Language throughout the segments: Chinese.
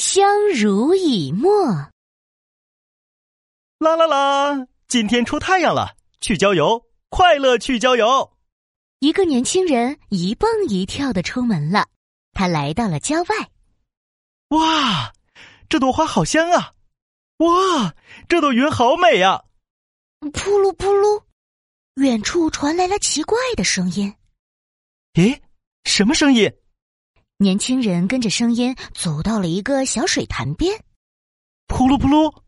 相濡以沫。啦啦啦！今天出太阳了，去郊游，快乐去郊游。一个年轻人一蹦一跳的出门了，他来到了郊外。哇，这朵花好香啊！哇，这朵云好美呀！扑噜扑噜，远处传来了奇怪的声音。咦，什么声音？年轻人跟着声音走到了一个小水潭边，扑噜扑噜。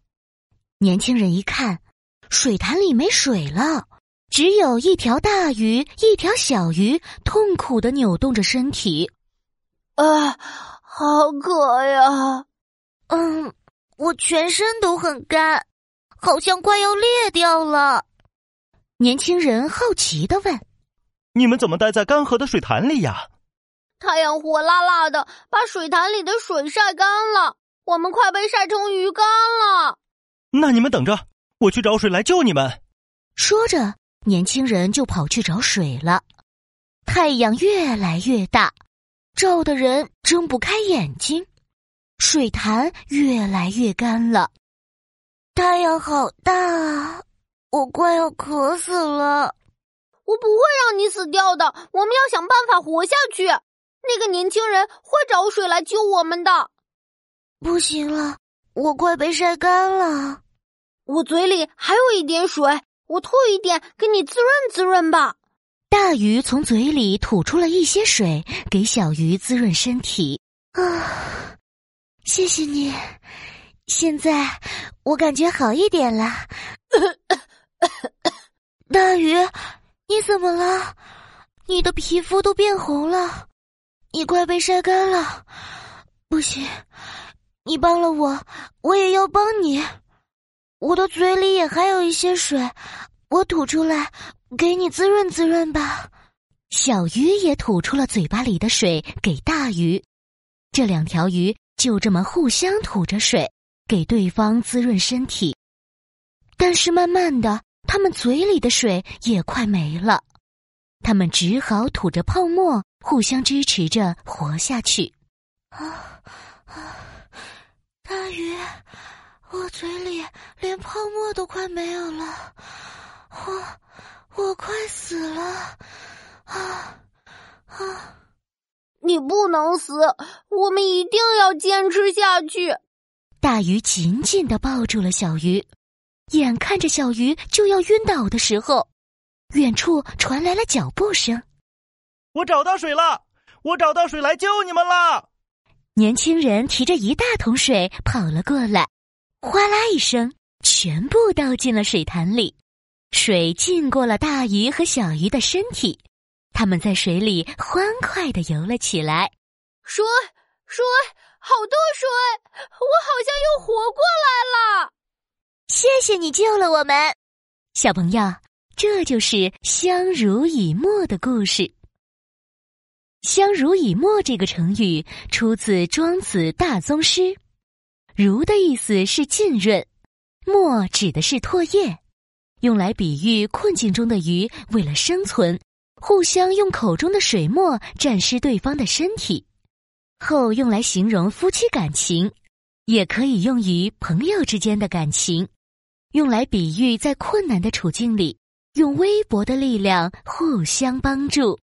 年轻人一看，水潭里没水了，只有一条大鱼，一条小鱼，痛苦的扭动着身体。啊，好渴呀！嗯，我全身都很干，好像快要裂掉了。年轻人好奇的问：“你们怎么待在干涸的水潭里呀？”太阳火辣辣的，把水潭里的水晒干了，我们快被晒成鱼干了。那你们等着，我去找水来救你们。说着，年轻人就跑去找水了。太阳越来越大，照的人睁不开眼睛。水潭越来越干了。太阳好大啊！我快要渴死了。我不会让你死掉的，我们要想办法活下去。那个年轻人会找水来救我们的。不行了，我快被晒干了。我嘴里还有一点水，我吐一点给你滋润滋润吧。大鱼从嘴里吐出了一些水，给小鱼滋润身体。啊，谢谢你！现在我感觉好一点了。大鱼，你怎么了？你的皮肤都变红了。你快被晒干了，不行！你帮了我，我也要帮你。我的嘴里也还有一些水，我吐出来给你滋润滋润吧。小鱼也吐出了嘴巴里的水给大鱼，这两条鱼就这么互相吐着水，给对方滋润身体。但是慢慢的，它们嘴里的水也快没了，它们只好吐着泡沫。互相支持着活下去。啊啊！大鱼，我嘴里连泡沫都快没有了，我我快死了！啊啊！你不能死，我们一定要坚持下去。大鱼紧紧的抱住了小鱼，眼看着小鱼就要晕倒的时候，远处传来了脚步声。我找到水了！我找到水来救你们了！年轻人提着一大桶水跑了过来，哗啦一声，全部倒进了水潭里。水浸过了大鱼和小鱼的身体，他们在水里欢快的游了起来。水，水，好多水！我好像又活过来了。谢谢你救了我们，小朋友，这就是相濡以沫的故事。相濡以沫这个成语出自《庄子·大宗师》，濡的意思是浸润，沫指的是唾液，用来比喻困境中的鱼为了生存，互相用口中的水沫沾湿对方的身体。后用来形容夫妻感情，也可以用于朋友之间的感情，用来比喻在困难的处境里，用微薄的力量互相帮助。